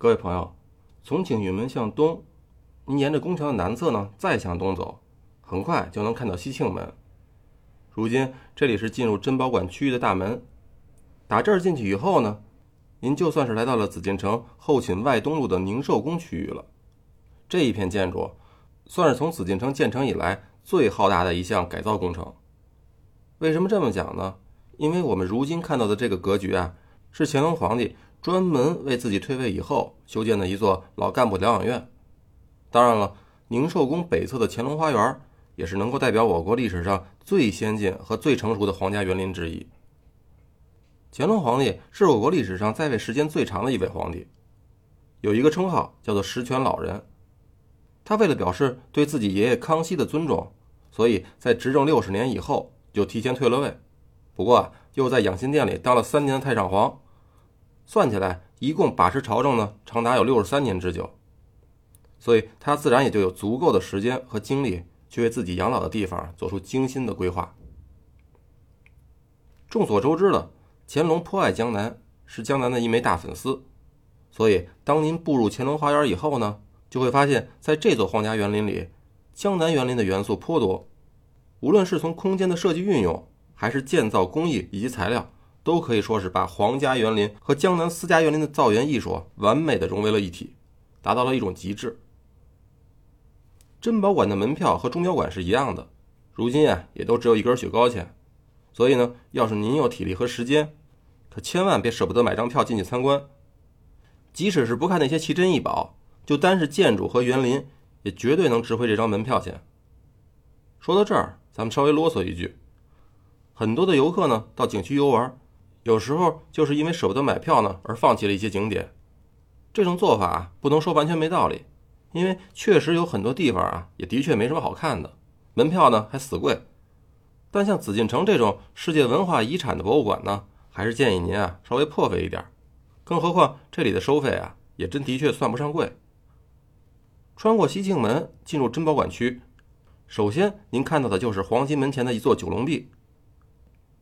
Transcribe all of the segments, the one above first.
各位朋友，从景运门向东，您沿着宫墙的南侧呢，再向东走，很快就能看到西庆门。如今这里是进入珍宝馆区域的大门，打这儿进去以后呢，您就算是来到了紫禁城后寝外东路的宁寿宫区域了。这一片建筑，算是从紫禁城建成以来最浩大的一项改造工程。为什么这么讲呢？因为我们如今看到的这个格局啊，是乾隆皇帝。专门为自己退位以后修建的一座老干部疗养院。当然了，宁寿宫北侧的乾隆花园也是能够代表我国历史上最先进和最成熟的皇家园林之一。乾隆皇帝是我国历史上在位时间最长的一位皇帝，有一个称号叫做“十全老人”。他为了表示对自己爷爷康熙的尊重，所以在执政六十年以后就提前退了位。不过，又在养心殿里当了三年的太上皇。算起来，一共把持朝政呢，长达有六十三年之久，所以他自然也就有足够的时间和精力去为自己养老的地方做出精心的规划。众所周知的，乾隆颇爱江南，是江南的一枚大粉丝，所以当您步入乾隆花园以后呢，就会发现在这座皇家园林里，江南园林的元素颇多，无论是从空间的设计运用，还是建造工艺以及材料。都可以说是把皇家园林和江南私家园林的造园艺术完美的融为了一体，达到了一种极致。珍宝馆的门票和钟表馆是一样的，如今啊也都只有一根雪糕钱，所以呢，要是您有体力和时间，可千万别舍不得买张票进去参观。即使是不看那些奇珍异宝，就单是建筑和园林，也绝对能值回这张门票钱。说到这儿，咱们稍微啰嗦一句，很多的游客呢到景区游玩。有时候就是因为舍不得买票呢，而放弃了一些景点。这种做法不能说完全没道理，因为确实有很多地方啊，也的确没什么好看的，门票呢还死贵。但像紫禁城这种世界文化遗产的博物馆呢，还是建议您啊稍微破费一点。更何况这里的收费啊，也真的确算不上贵。穿过西庆门进入珍宝馆区，首先您看到的就是黄金门前的一座九龙壁。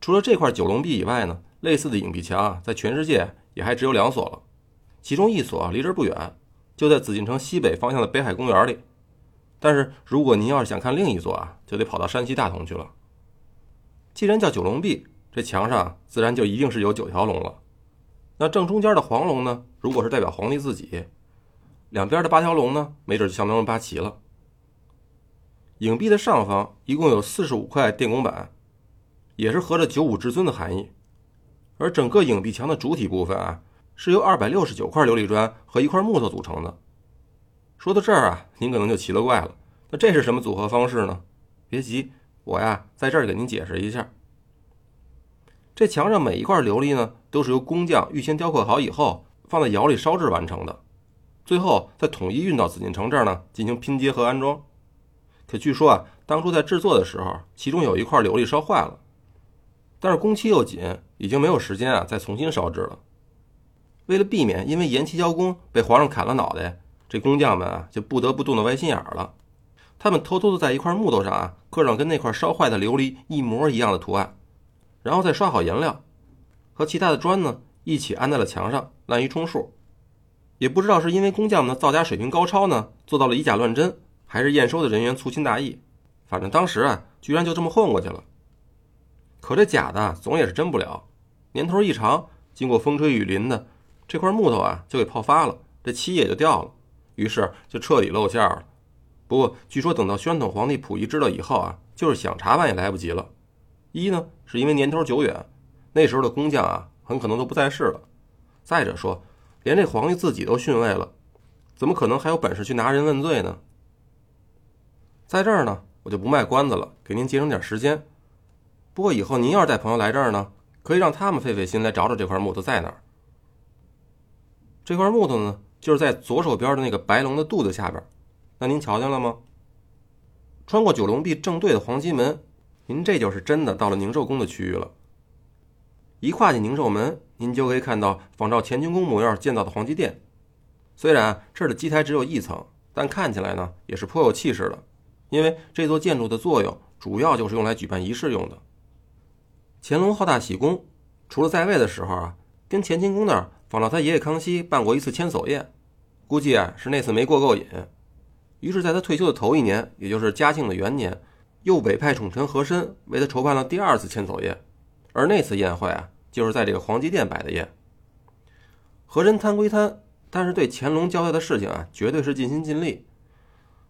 除了这块九龙壁以外呢？类似的影壁墙啊，在全世界也还只有两所了，其中一所离这儿不远，就在紫禁城西北方向的北海公园里。但是如果您要是想看另一座啊，就得跑到山西大同去了。既然叫九龙壁，这墙上自然就一定是有九条龙了。那正中间的黄龙呢，如果是代表皇帝自己，两边的八条龙呢，没准就相当于八旗了。影壁的上方一共有四十五块电工板，也是合着九五至尊的含义。而整个影壁墙的主体部分啊，是由二百六十九块琉璃砖和一块木头组成的。说到这儿啊，您可能就奇了怪了，那这是什么组合方式呢？别急，我呀在这儿给您解释一下。这墙上每一块琉璃呢，都是由工匠预先雕刻好以后，放在窑里烧制完成的，最后再统一运到紫禁城这儿呢，进行拼接和安装。可据说啊，当初在制作的时候，其中有一块琉璃烧坏了。但是工期又紧，已经没有时间啊，再重新烧制了。为了避免因为延期交工被皇上砍了脑袋，这工匠们啊就不得不动了歪心眼了。他们偷偷的在一块木头上啊刻上跟那块烧坏的琉璃一模一样的图案，然后再刷好颜料，和其他的砖呢一起安在了墙上，滥竽充数。也不知道是因为工匠们的造假水平高超呢，做到了以假乱真，还是验收的人员粗心大意，反正当时啊居然就这么混过去了。可这假的总也是真不了，年头一长，经过风吹雨淋的这块木头啊，就给泡发了，这漆也就掉了，于是就彻底露馅了。不过据说等到宣统皇帝溥仪知道以后啊，就是想查办也来不及了。一呢，是因为年头久远，那时候的工匠啊，很可能都不在世了；再者说，连这皇帝自己都逊位了，怎么可能还有本事去拿人问罪呢？在这儿呢，我就不卖关子了，给您节省点时间。不过以后您要是带朋友来这儿呢，可以让他们费费心来找找这块木头在哪儿。这块木头呢，就是在左手边的那个白龙的肚子下边。那您瞧见了吗？穿过九龙壁正对的黄金门，您这就是真的到了宁寿宫的区域了。一跨进宁寿门，您就可以看到仿照乾清宫模样建造的皇极殿。虽然这儿的基台只有一层，但看起来呢也是颇有气势的，因为这座建筑的作用主要就是用来举办仪式用的。乾隆好大喜功，除了在位的时候啊，跟乾清宫那儿仿照他爷爷康熙办过一次千叟宴，估计啊是那次没过够瘾。于是，在他退休的头一年，也就是嘉庆的元年，又委派宠臣和珅为他筹办了第二次千叟宴。而那次宴会啊，就是在这个皇极殿摆的宴。和珅贪归贪，但是对乾隆交代的事情啊，绝对是尽心尽力。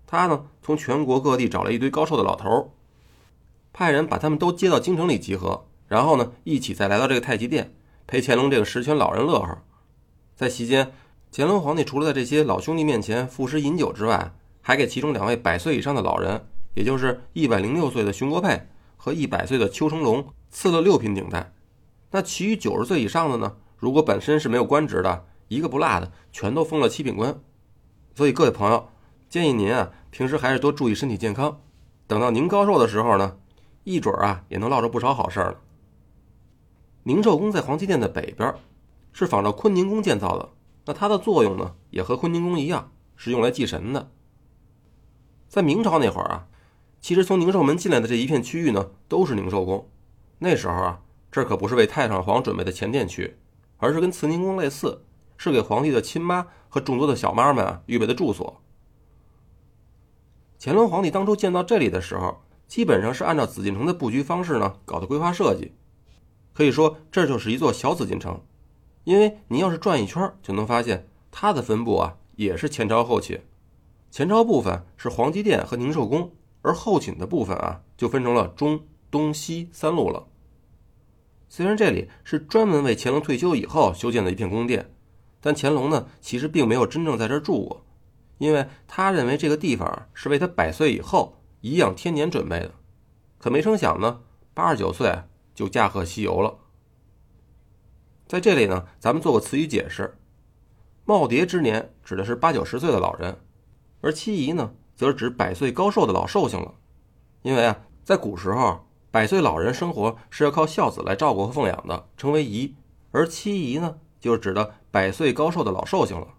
他呢，从全国各地找了一堆高寿的老头派人把他们都接到京城里集合，然后呢，一起再来到这个太极殿，陪乾隆这个十全老人乐呵。在席间，乾隆皇帝除了在这些老兄弟面前赋诗饮酒之外，还给其中两位百岁以上的老人，也就是一百零六岁的熊国佩和一百岁的邱成龙，赐了六品顶戴。那其余九十岁以上的呢？如果本身是没有官职的，一个不落的，全都封了七品官。所以各位朋友，建议您啊，平时还是多注意身体健康。等到您高寿的时候呢，一准啊，也能落着不少好事儿了。宁寿宫在皇极殿的北边。是仿照坤宁宫建造的，那它的作用呢，也和坤宁宫一样，是用来祭神的。在明朝那会儿啊，其实从宁寿门进来的这一片区域呢，都是宁寿宫。那时候啊，这可不是为太上皇准备的前殿区，而是跟慈宁宫类似，是给皇帝的亲妈和众多的小妈们啊预备的住所。乾隆皇帝当初建造这里的时候，基本上是按照紫禁城的布局方式呢搞的规划设计，可以说这就是一座小紫禁城。因为你要是转一圈，就能发现它的分布啊，也是前朝后寝。前朝部分是皇极殿和宁寿宫，而后寝的部分啊，就分成了中、东、西三路了。虽然这里是专门为乾隆退休以后修建的一片宫殿，但乾隆呢，其实并没有真正在这儿住过，因为他认为这个地方是为他百岁以后颐养天年准备的。可没成想呢，八十九岁就驾鹤西游了。在这里呢，咱们做个词语解释：耄耋之年指的是八九十岁的老人，而七姨呢，则是指百岁高寿的老寿星了。因为啊，在古时候，百岁老人生活是要靠孝子来照顾和奉养的，称为仪；而七姨呢，就是指的百岁高寿的老寿星了。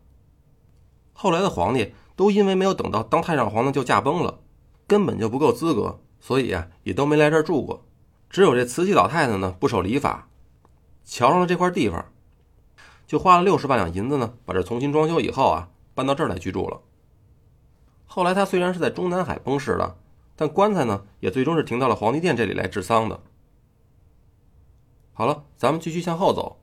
后来的皇帝都因为没有等到当太上皇呢就驾崩了，根本就不够资格，所以啊，也都没来这儿住过。只有这慈禧老太太呢，不守礼法。瞧上了这块地方，就花了六十万两银子呢，把这重新装修以后啊，搬到这儿来居住了。后来他虽然是在中南海崩逝了，但棺材呢，也最终是停到了皇帝殿这里来治丧的。好了，咱们继续向后走。